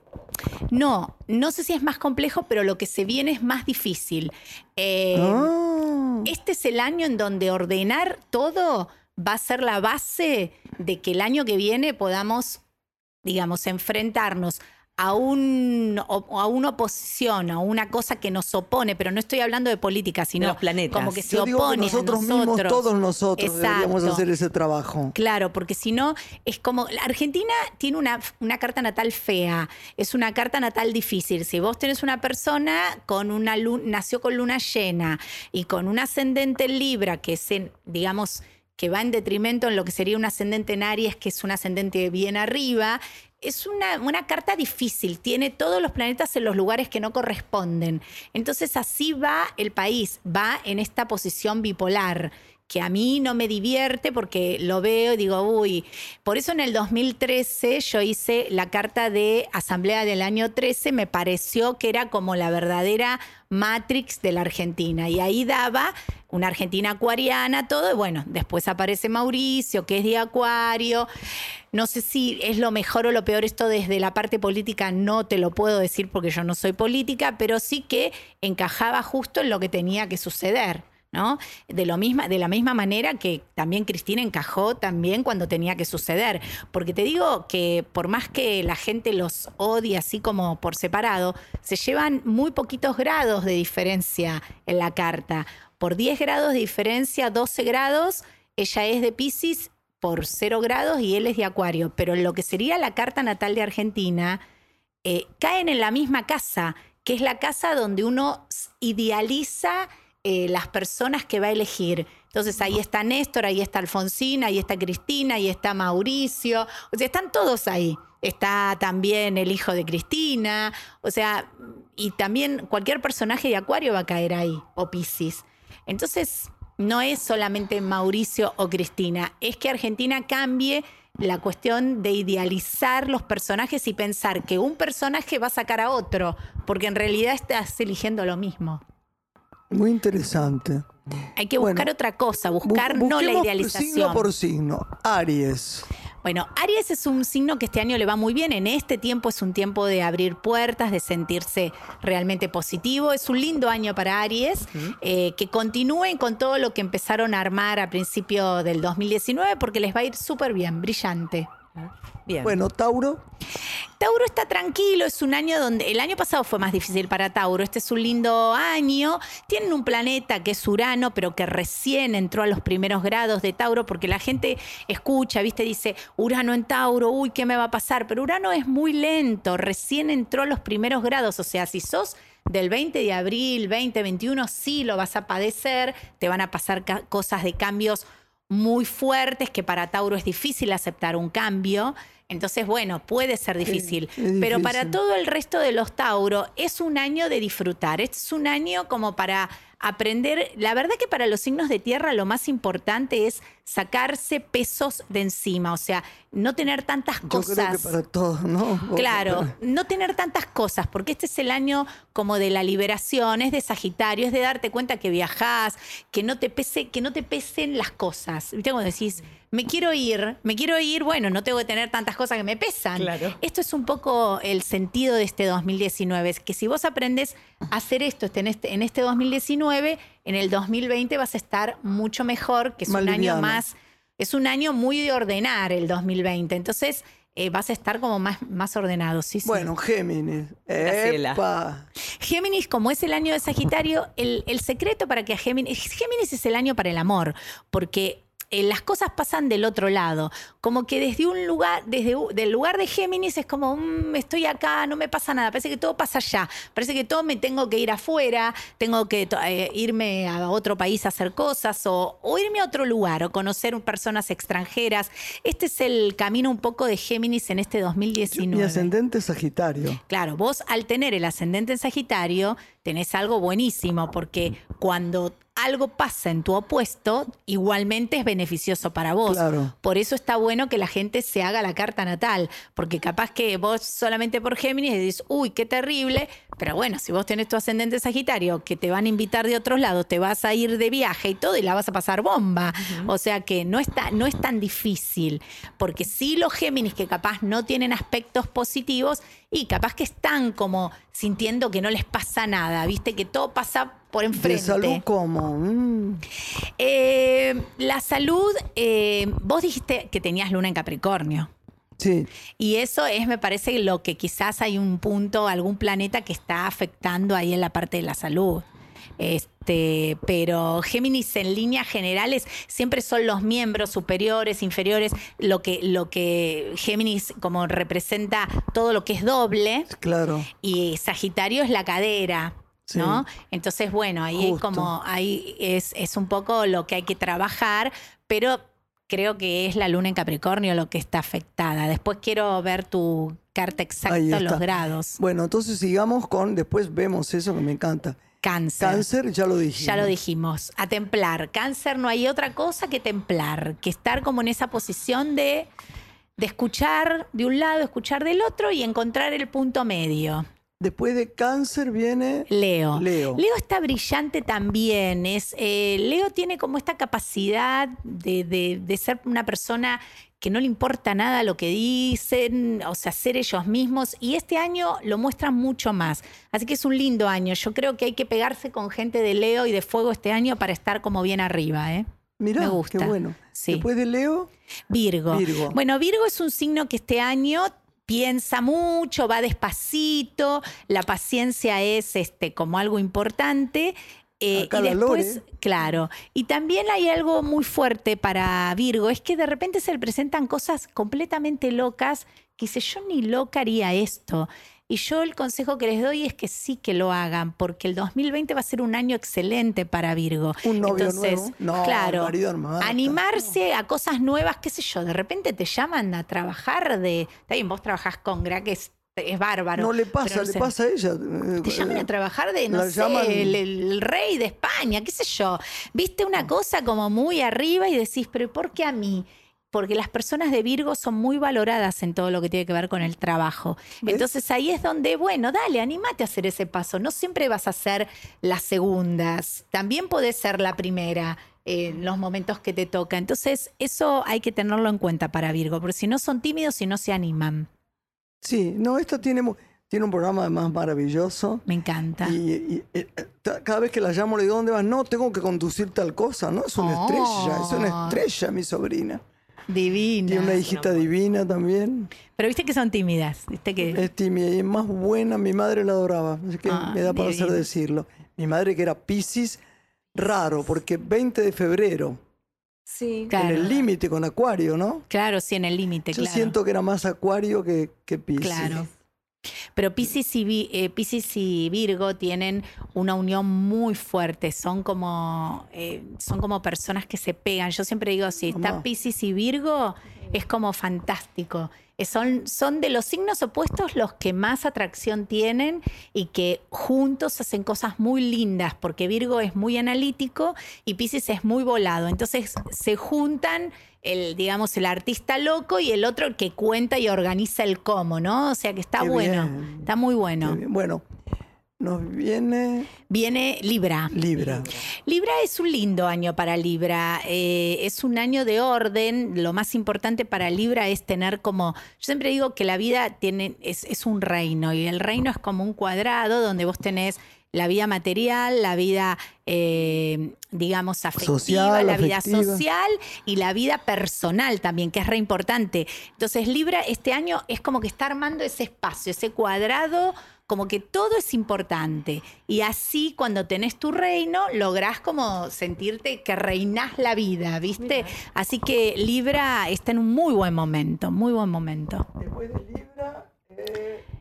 No, no sé si es más complejo, pero lo que se viene es más difícil. Eh, Ah. Este es el año en donde ordenar todo va a ser la base de que el año que viene podamos, digamos, enfrentarnos a, un, o- a una oposición, a una cosa que nos opone, pero no estoy hablando de política, sino los planetas. como que se Yo digo que opone nosotros a mismos, nosotros. todos nosotros deberíamos hacer ese trabajo. Claro, porque si no, es como. la Argentina tiene una, una carta natal fea, es una carta natal difícil. Si vos tenés una persona con una nació con luna llena y con un ascendente en Libra, que es, en, digamos, que va en detrimento en lo que sería un ascendente en Aries, que es un ascendente bien arriba. Es una, carta difícil, tiene todos los planetas en los lugares que no corresponden. Entonces así va el país, va en esta posición bipolar que a mí no me divierte porque lo veo y digo, uy, por eso en el 2013 yo hice la carta de Asamblea del año 13, me pareció que era como la verdadera Matrix de la Argentina. Y ahí daba una Argentina acuariana, todo, y bueno, después aparece Mauricio, que es de Acuario. No sé si es lo mejor o lo peor esto desde la parte política, no te lo puedo decir porque yo no soy política, pero sí que encajaba justo en lo que tenía que suceder. ¿No? De, lo misma, de la misma manera que también Cristina encajó también cuando tenía que suceder. Porque te digo que por más que la gente los odie así como por separado, se llevan muy poquitos grados de diferencia en la carta. Por 10 grados de diferencia, 12 grados, ella es de Pisces por 0 grados y él es de Acuario. Pero en lo que sería la carta natal de Argentina, eh, caen en la misma casa, que es la casa donde uno idealiza eh, las personas que va a elegir. Entonces ahí está Néstor, ahí está Alfonsina, ahí está Cristina, ahí está Mauricio, o sea, están todos ahí. Está también el hijo de Cristina, o sea, y también cualquier personaje de Acuario va a caer ahí, o Piscis. Entonces, no es solamente Mauricio o Cristina, es que Argentina cambie la cuestión de idealizar los personajes y pensar que un personaje va a sacar a otro, porque en realidad estás eligiendo lo mismo. Muy interesante. Hay que Bueno, buscar otra cosa, Bu- buscar no la idealización. Signo por signo. Aries. Bueno, Aries es un signo que este año le va muy bien. En este tiempo es un tiempo de abrir puertas, de sentirse realmente positivo. Es un lindo año para Aries. eh, que continúen con todo lo que empezaron a armar a principio del 2019 porque les va a ir súper bien, brillante. Bien. Bueno, Tauro, Tauro está tranquilo, es un año donde el año pasado fue más difícil para Tauro, este es un lindo año, tienen un planeta que es Urano, pero que recién entró a los primeros grados de Tauro, porque la gente escucha, viste, dice, Urano en Tauro, uy, ¿qué me va a pasar? Pero Urano es muy lento, recién entró a los primeros grados, o sea, si sos del 20 de abril, 2021, sí lo vas a padecer, te van a pasar cosas de cambios muy fuertes, que para Tauro es difícil aceptar un cambio. Entonces, bueno, puede ser difícil. es Pero para todo el resto de los Tauro es un año de disfrutar. Es un año como para aprender. La verdad que para los signos de tierra lo más importante es sacarse pesos de encima. O sea, no tener tantas yo cosas. creo que para todos, ¿no? Claro, no tener tantas cosas, porque este es el año como de la liberación, es de Sagitario, es de darte cuenta que viajás, que no te pese, que no te pesen las cosas. ¿Viste cuando decís, me quiero ir, me quiero ir, bueno, no tengo que tener tantas cosas que me pesan. Claro. Esto es un poco el sentido de este 2019, es que si vos aprendes a hacer esto este- en este, en este 2019, en el 2020 vas a estar mucho mejor, que es un año más, es un año muy de ordenar el 2020. Entonces, eh, vas a estar como más, más ordenado. Sí, sí. Bueno, Géminis. Epa. Géminis, como es el año de Sagitario, el, el secreto para que a Géminis. Géminis es el año para el amor, porque las cosas pasan del otro lado. Como que desde un lugar, desde del lugar de Géminis es como, "Mm, estoy acá, no me pasa nada. Parece que todo pasa allá. Parece que todo me tengo que ir afuera, tengo que eh, irme a otro país a hacer cosas o, o irme a otro lugar o conocer personas extranjeras. Este es el camino un poco de Géminis en este 2019. Mi ascendente es Sagitario. Claro, vos al tener el ascendente en Sagitario, tenés algo buenísimo, porque cuando algo pasa en tu opuesto, igualmente es beneficioso para vos. Claro. Por eso está bueno que la gente se haga la carta natal, porque capaz que vos solamente por Géminis decís, uy, qué terrible, pero bueno, si vos tenés tu ascendente Sagitario, que te van a invitar de otros lados, te vas a ir de viaje y todo, y la vas a pasar bomba. O sea que no, está, no es tan difícil, porque sí los Géminis que capaz no tienen aspectos positivos y capaz que están como sintiendo que no les pasa nada, viste, que todo pasa por De enfrente. salud, ¿cómo? Mm. Eh, la salud, eh, vos dijiste que tenías luna en Capricornio. Sí. Y eso es, me parece, lo que quizás hay un punto, algún planeta que está afectando ahí en la parte de la salud. Este, pero Géminis en líneas generales siempre son los miembros superiores, inferiores, lo que, lo que Géminis como representa todo lo que es doble Claro. y Sagitario es la cadera. Sí. ¿No? Entonces, bueno, ahí Justo. como, ahí es, es un poco lo que hay que trabajar, pero creo que es la luna en Capricornio lo que está afectada. Después quiero ver tu carta exacta, los grados. Bueno, entonces sigamos con, después vemos eso que me encanta. Cáncer. Cáncer, ya lo dije. Ya lo dijimos, a templar. Cáncer no hay otra cosa que templar, que estar como en esa posición de, de escuchar de un lado, escuchar del otro y encontrar el punto medio. Después de cáncer viene Leo. Leo. Leo está brillante también. Es, eh, Leo tiene como esta capacidad de, de- de ser una persona que no le importa nada lo que dicen, o sea, ser ellos mismos. Y este año lo muestran mucho más. Así que es un lindo año. Yo creo que hay que pegarse con gente de Leo y de Fuego este año para estar como bien arriba. ¿eh? Mirá, me gusta. qué bueno. Sí. Después de Leo, Virgo. Virgo. Bueno, Virgo es un signo que este año piensa mucho, va despacito, la paciencia es este, como algo importante. eh, y después, claro, y también hay algo muy fuerte para Virgo, es que de repente se le presentan cosas completamente locas que dice, yo ni loca haría esto. Y yo el consejo que les doy es que sí que lo hagan, porque el 2020 va a ser un año excelente para Virgo. un novio Entonces, nuevo. No, claro, animarse a cosas nuevas, qué sé yo, de repente te llaman a trabajar de, está bien, vos trabajás con Gra, que es, es bárbaro. No le pasa, no le sé, pasa a ella. Te llaman a trabajar de, no La sé, llaman- el, el rey de España, qué sé yo. Viste una cosa como muy arriba y decís, pero ¿por qué a mí? Porque las personas de Virgo son muy valoradas en todo lo que tiene que ver con el trabajo. ¿Ves? Entonces ahí es donde, bueno, dale, animate a hacer ese paso. No siempre vas a ser las segundas. También podés ser la primera en los momentos que te toca. Entonces, eso hay que tenerlo en cuenta para Virgo, porque si no son tímidos y no se animan. Sí, no, esta tiene, tiene un programa además maravilloso. Me encanta. Y, y, eh, cada vez que la llamo le digo, ¿dónde vas? No, tengo que conducir tal cosa, ¿no? Es una Oh. estrella, es una estrella mi sobrina. Divina. Tiene una hijita divina también. Pero viste que son tímidas, viste que... Es tímida y es más buena. Mi madre la adoraba. Así que Ay, me da para hacer decirlo. Mi madre que era Piscis, raro, porque 20 de febrero, Sí. Claro. en el límite con Acuario, ¿no? Claro, sí, en el límite, Yo claro. siento que era más Acuario que, que Piscis. Claro. Pero y, eh, Piscis y Virgo tienen una unión muy fuerte. Son como, eh, son como personas que se pegan. Yo siempre digo, si está Mamá. Piscis y Virgo, es como fantástico. Eh, Son, son de los signos opuestos los que más atracción tienen y que juntos hacen cosas muy lindas, porque Virgo es muy analítico y Piscis es muy volado. Entonces se juntan el, digamos, el artista loco y el otro que cuenta y organiza el cómo, ¿no? O sea que está Qué bueno, bien. está muy bueno. Bueno, nos viene Viene Libra. Libra. Libra es un lindo año para Libra, eh, es un año de orden, lo más importante para Libra es tener como, yo siempre digo que la vida tiene, es, es un reino y el reino es como un cuadrado donde vos tenés la vida material, la vida, eh, digamos, afectiva, Social, la vida afectiva. social y la vida personal también, que es re importante. Entonces Libra este año es como que está armando ese espacio, ese cuadrado como que todo es importante. Y así cuando tenés tu reino, lográs como sentirte que reinás la vida, ¿viste? Así que Libra está en un muy buen momento, muy buen momento. Después de Libra.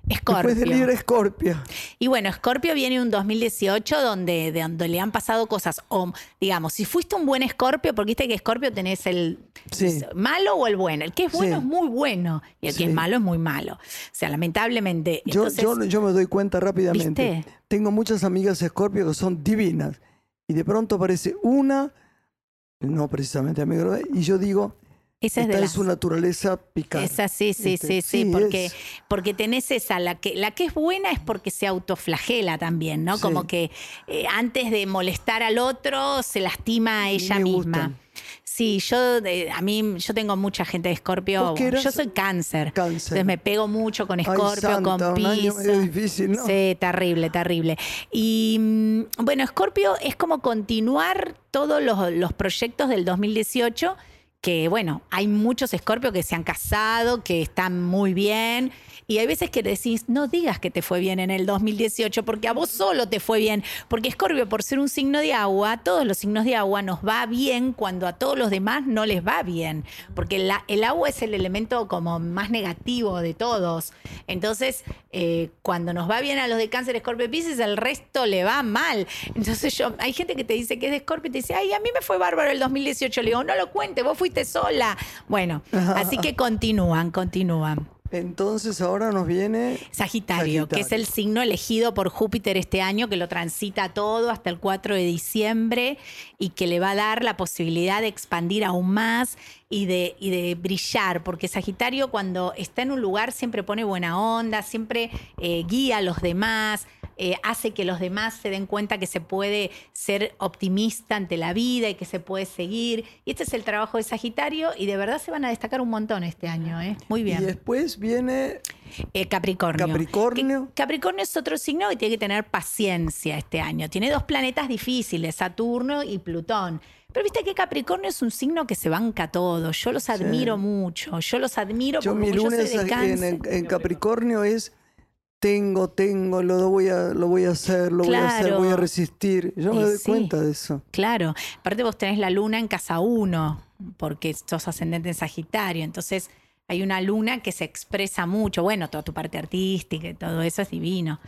Escorpio. después de Libra, Escorpio. Y bueno, Escorpio viene un 2018 donde, de donde le han pasado cosas. O, digamos, si fuiste un buen Escorpio, porque viste que Escorpio tenés el Sí. malo o el bueno. El que es bueno Sí. es muy bueno y el que es malo es muy malo. O sea, lamentablemente. Yo, entonces- yo, yo me doy cuenta rápidamente. ¿Viste? Tengo muchas amigas Escorpio que son divinas. Y de pronto aparece una, no precisamente amiga, y yo digo, esa es de es su naturaleza picar. Esa sí, sí, Este, sí, sí, sí, porque, es. porque tenés esa, la que, la que es buena es porque se autoflagela también, ¿no? Sí. Como que eh, antes de molestar al otro, se lastima a ella me misma. gustan. Sí, yo, eh, a mí, yo tengo mucha gente de Escorpio. Yo soy cáncer. Cáncer. Entonces me pego mucho con Escorpio, con Piscis. medio difícil, ¿no? Sí, terrible, terrible. Y mm, bueno, Escorpio es como continuar todos los, los proyectos del 2018, que bueno, hay muchos Escorpio que se han casado, que están muy bien. Y hay veces que decís, no digas que te fue bien en el 2018, porque a vos solo te fue bien. Porque Escorpio, por ser un signo de agua, todos los signos de agua nos va bien cuando a todos los demás no les va bien. Porque el agua es el elemento como más negativo de todos. Entonces, eh, cuando nos va bien a los de cáncer, Escorpio Pisces, el resto le va mal. Entonces, yo, hay gente que te dice que es de Escorpio y te dice, ay, a mí me fue bárbaro el 2018. Le digo, no lo cuente, vos fuiste sola. Bueno, así que continúan, continúan. Entonces ahora nos viene Sagitario, que es el signo elegido por Júpiter este año, que lo transita todo hasta el 4 de diciembre y que le va a dar la posibilidad de expandir aún más y de, y de brillar, porque Sagitario cuando está en un lugar siempre pone buena onda, siempre eh, guía a los demás, eh, hace que los demás se den cuenta que se puede ser optimista ante la vida y que se puede seguir. Y este es el trabajo de Sagitario y de verdad se van a destacar un montón este año. ¿eh? Muy Y bien. después viene Eh, Capricornio. Capricornio. Que- Capricornio es otro signo que tiene que tener paciencia este año. Tiene dos planetas difíciles, Saturno y Plutón. Pero viste que Capricornio es un signo que se banca todo. Yo los admiro mucho. Yo los admiro Yo porque mi como yo lunes soy de en, cáncer. en Capricornio es tengo, tengo, lo voy a, lo voy a hacer, lo voy a hacer, voy a resistir. Yo me doy sí. cuenta de eso. Claro. Aparte vos tenés la luna en casa 1, porque sos ascendente en Sagitario. Entonces hay una luna que se expresa mucho. Bueno, toda tu parte artística y todo eso es divino.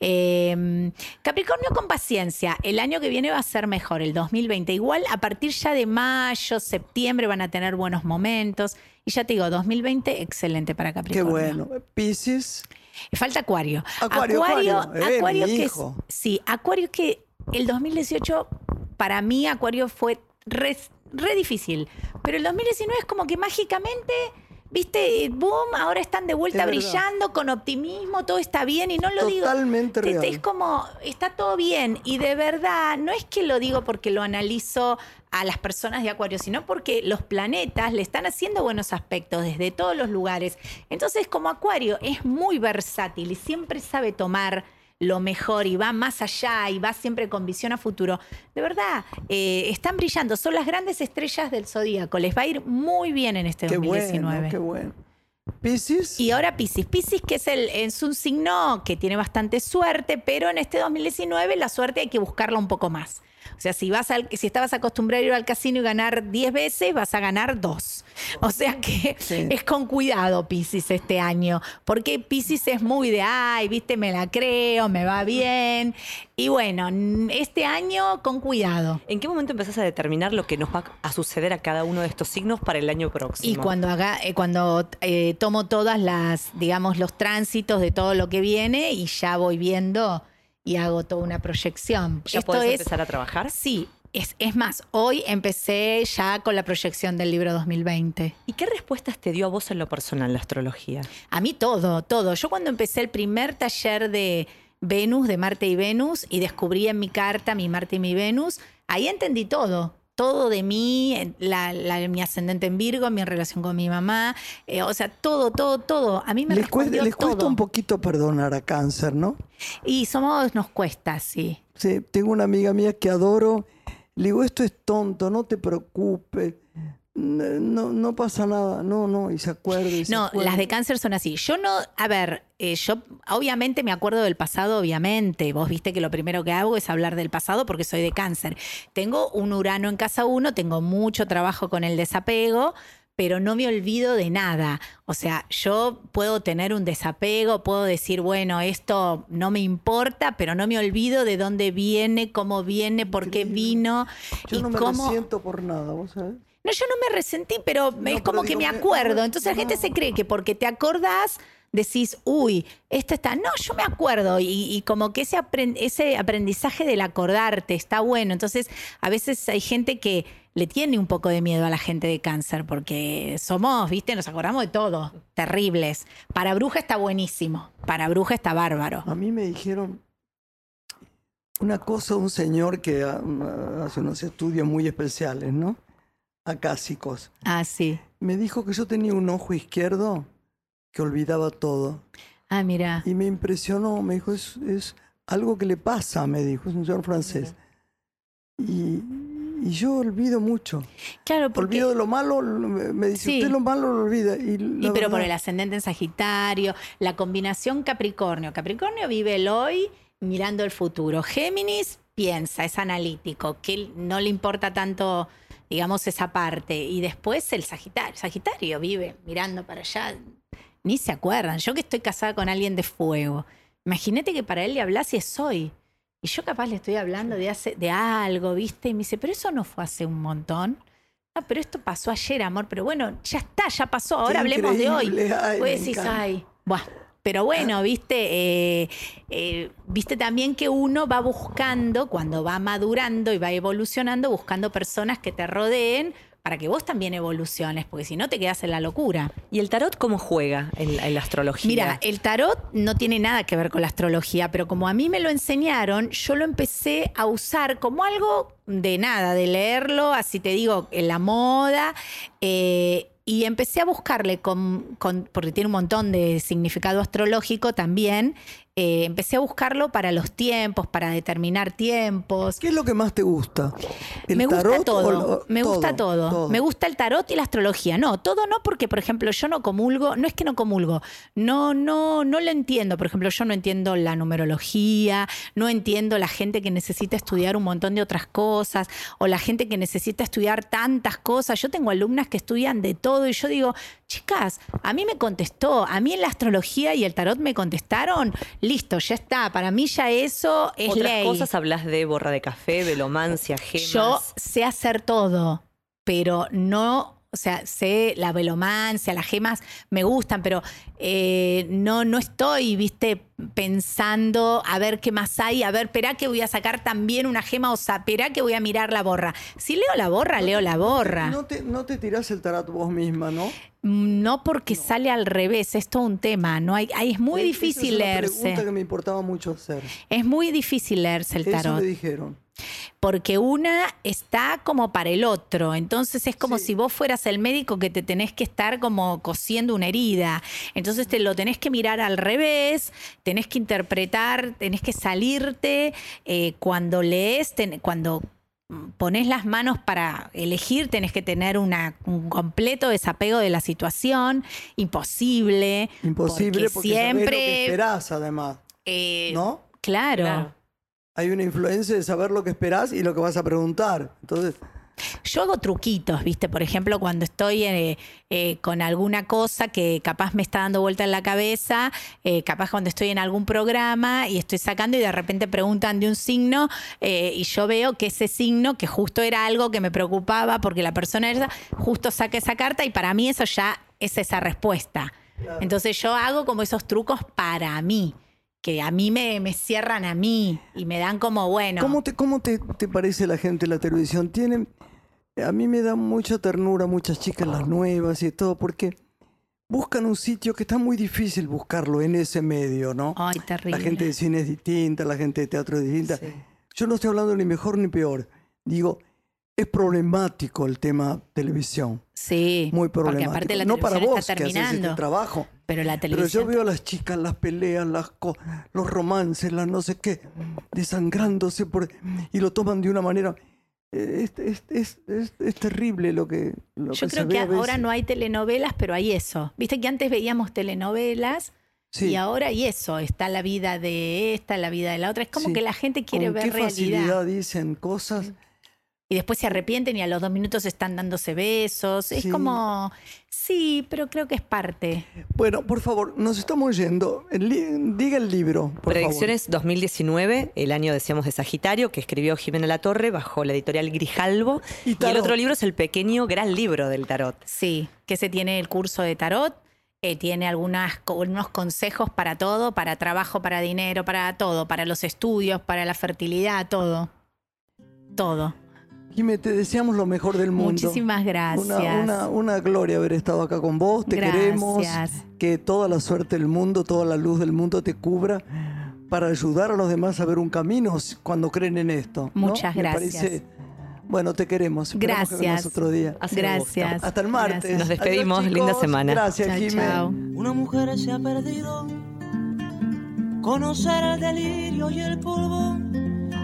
Eh, Capricornio con paciencia. El año que viene va a ser mejor, el 2020. Igual a partir ya de mayo, septiembre van a tener buenos momentos. Y ya te digo, 2020 excelente para Qué Capricornio. bueno. Piscis, Falta Acuario. Acuario, Acuario. Eh, Acuario mi que es- sí, Acuario que el 2018 para mí Acuario fue re, re difícil, pero el 2019 es como que mágicamente Viste, boom, ahora están de vuelta Es brillando con optimismo, todo está bien y no lo digo. Totalmente real. Es como, está todo bien. Y de verdad, no es que lo digo porque lo analizo a las personas de Acuario, sino porque los planetas le están haciendo buenos aspectos desde todos los lugares. Entonces, como Acuario es muy versátil y siempre sabe tomar lo mejor y va más allá y va siempre con visión a futuro, de verdad, eh, están brillando. Son las grandes estrellas del zodíaco. Les va a ir muy bien en este Qué 2019. bueno, qué bueno. Piscis, Y ahora Piscis. Piscis que es, el, es un signo que tiene bastante suerte, pero en este 2019 la suerte hay que buscarla un poco más. O sea, si, vas al, si estabas acostumbrado a ir al casino y ganar 10 veces, vas a ganar 2. O sea que Sí. es con cuidado Piscis este año, porque Piscis es muy de, ay, viste, me la creo, me va bien. Y bueno, este año con cuidado. ¿En qué momento empezás a determinar lo que nos va a suceder a cada uno de estos signos para el año próximo? Y cuando haga, eh, cuando eh, tomo todas las, digamos, los tránsitos de todo lo que viene y ya voy viendo y hago toda una proyección. ¿Ya Esto podés es, empezar a trabajar? sí, es, es más, hoy empecé ya con la proyección del libro 2020. ¿Y qué respuestas te dio a vos en lo personal la astrología? A mí todo, todo. Yo cuando empecé el primer taller de Venus, de Marte y Venus, y descubrí en mi carta mi Marte y mi Venus, ahí entendí todo. Todo de mí, en- la- la- mi ascendente en Virgo, mi relación con mi mamá, eh, o sea, todo, todo, todo. A mí me les, cuesta, les cuesta todo. un poquito perdonar a cáncer, ¿no? Y somos, nos cuesta, sí. Sí, tengo una amiga mía que adoro. Le digo, esto es tonto, no te preocupes. No, no pasa nada. No, no, y se acuerda. y se No, acuerda. las de cáncer son así. Yo no, a ver, eh, yo obviamente me acuerdo del pasado, obviamente. Vos viste que lo primero que hago es hablar del pasado porque soy de cáncer. Tengo un Urano en casa uno, tengo mucho trabajo con el desapego, pero no me olvido de nada. O sea, yo puedo tener un desapego, puedo decir, bueno, esto no me importa, pero no me olvido de dónde viene, cómo viene, por qué vino Yo y no me cómo... resiento por nada, ¿vos sabés? No, yo no me resentí, pero No, es pero como que digo, me acuerdo. no, Entonces la gente se cree que porque te acordás, decís, uy, esta está. No, yo me acuerdo. Y, y como que ese, ese aprendizaje del acordarte está bueno. Entonces, a veces hay gente que le tiene un poco de miedo a la gente de cáncer, porque somos, viste, nos acordamos de todo. Terribles. Para bruja está buenísimo. Para bruja está bárbaro. A mí me dijeron una cosa, un señor que ah, hace unos estudios muy especiales, ¿no? Acásicos. Ah, sí. Me dijo que yo tenía un ojo izquierdo que olvidaba todo. Ah, mira. Y me impresionó, me dijo, es, es algo que le pasa, me dijo, es un señor francés. Y, y yo olvido mucho. Claro, porque. Olvido lo malo, me dice, Sí. usted lo malo lo olvida. Y, pero por el ascendente en Sagitario, la combinación Capricornio. Capricornio vive el hoy mirando el futuro. Géminis piensa, es analítico, que no le importa tanto, digamos, esa parte. Y después el Sagitario. Sagitario vive mirando para allá. Ni se acuerdan. Yo que estoy casada con alguien de fuego. Imagínate que para él le hablas y es hoy. Y yo capaz le estoy hablando de, hace, de algo, ¿viste? Y me dice, pero eso no fue hace un montón. Ah, pero esto pasó ayer, amor. Pero bueno, ya está, ya pasó. Ahora Qué hablemos de hoy. ay, me decís, ay, buah. Pero bueno, viste, eh, eh, viste también que uno va buscando, cuando va madurando y va evolucionando, buscando personas que te rodeen para que vos también evoluciones, porque si no te quedas en la locura. ¿Y el tarot cómo juega en, la- en la astrología? Mira, el tarot no tiene nada que ver con la astrología, pero como a mí me lo enseñaron, yo lo empecé a usar como algo de nada, de leerlo, así te digo, en la moda. eh, y empecé a buscarle, con, con- porque tiene un montón de significado astrológico también, eh, empecé a buscarlo para los tiempos, para determinar tiempos. ¿Qué es lo que más te gusta? ¿El me gusta tarot todo, lo- me gusta todo. Me gusta el tarot y la astrología. No, todo no, porque, por ejemplo, yo no comulgo, no es que no comulgo, no, no, no lo entiendo. Por ejemplo, yo no entiendo la numerología, no entiendo la gente que necesita estudiar un montón de otras cosas, o la gente que necesita estudiar tantas cosas. Yo tengo alumnas que estudian de todo y yo digo, chicas, a mí me contestó, a mí en la astrología y el tarot me contestaron, listo, ya está. Para mí ya eso es Otras ley. cosas hablas de borra de café, velomancia, gemas. Yo sé hacer todo, pero no, o sea, sé la velomancia, las gemas me gustan, pero eh, no, no estoy, viste, pensando a ver qué más hay, a ver, espera que voy a sacar también una gema, o sea, espera que voy a mirar la borra. Si leo la borra, leo la borra. No te, no te tirás el tarot vos misma, ¿no? No porque sale al revés, es todo un tema. No hay, hay- es muy difícil es una leerse. pregunta que me importaba mucho hacer. Es muy difícil leerse el Eso tarot. me dijeron. porque una está como para el otro. Entonces es como Sí. si vos fueras el médico que te tenés que estar como cosiendo una herida. Entonces te lo tenés que mirar al revés, tenés que interpretar, tenés que salirte. eh, cuando lees, ten- cuando pones las manos para elegir, tenés que tener una, un completo desapego de la situación. Imposible. Imposible porque, sabés siempre. lo que esperás, además. eh, ¿No? Claro. Claro. Hay una influencia de saber lo que esperás y lo que vas a preguntar. Entonces, Yo hago truquitos, ¿viste? Por ejemplo, cuando estoy eh, eh, con alguna cosa que capaz me está dando vuelta en la cabeza, eh, capaz cuando estoy en algún programa y estoy sacando y de repente preguntan de un signo y yo veo que ese signo, que justo era algo que me preocupaba porque la persona era, justo saca esa carta y para mí eso ya es esa respuesta. Entonces yo hago como esos trucos para mí, que a mí me, me cierran a mí y me dan como, bueno, ¿cómo, te, cómo te, te parece la gente de la televisión? Tienen, a mí me da mucha ternura muchas chicas, las nuevas y todo, porque buscan un sitio que está muy difícil buscarlo en ese medio, ¿no? ay, terrible. La gente de cine es distinta, la gente de teatro es distinta. Yo no estoy hablando ni mejor ni peor. Digo, es problemático el tema televisión. Sí, Muy problemático. aparte la no para vos que haces este trabajo. pero la Pero televisión. yo veo a las chicas, las peleas, las co- los romances, las no sé qué, desangrándose por, y lo toman de una manera. Es, es- es- es- terrible lo que, lo Yo que creo se que ve ahora no hay telenovelas, pero hay eso. Viste que antes veíamos telenovelas Sí. y ahora hay eso. Está la vida de esta, la vida de la otra. Es como Sí. que la gente quiere Con ver qué realidad. facilidad dicen cosas. Y después se arrepienten y a los dos minutos están dándose besos. Es como, sí, pero creo que es parte. Bueno, por favor, nos estamos yendo. El diga el libro, por Predicciones 2019, el año decíamos de Sagitario, que escribió Jimena La Torre bajo la editorial Grijalbo. Y Y, el otro libro es el pequeño gran libro del tarot. Sí, que se tiene el curso de tarot. eh, tiene algunas, unos consejos para todo, para trabajo, para dinero, para todo, para los estudios, para la fertilidad, todo. Todo. Jimé, te deseamos lo mejor del mundo. Muchísimas gracias. Una, una, una gloria haber estado acá con vos. Te queremos. Gracias. Que toda la suerte del mundo, toda la luz del mundo te cubra para ayudar a los demás a ver un camino cuando creen en esto. ¿no? Muchas Me gracias. parece- bueno, te queremos. Esperamos que vengas Gracias. otro día. Gracias. Hasta el martes. Gracias. Nos despedimos. Adiós, Linda semana. Gracias, Chao, Jimé. chao. Una mujer se ha perdido. Conocer el delirio y el polvo.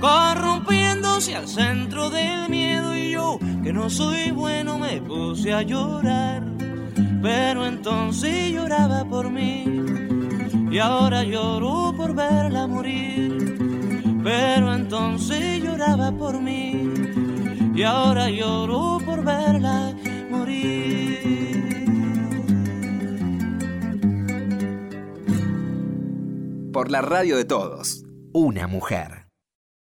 corrompiéndose al centro del miedo y yo, que no soy bueno, me puse a llorar. Pero entonces lloraba por mí y ahora lloro por verla morir. Pero entonces lloraba por mí y ahora lloro por verla morir. Por la radio de todos. Una mujer.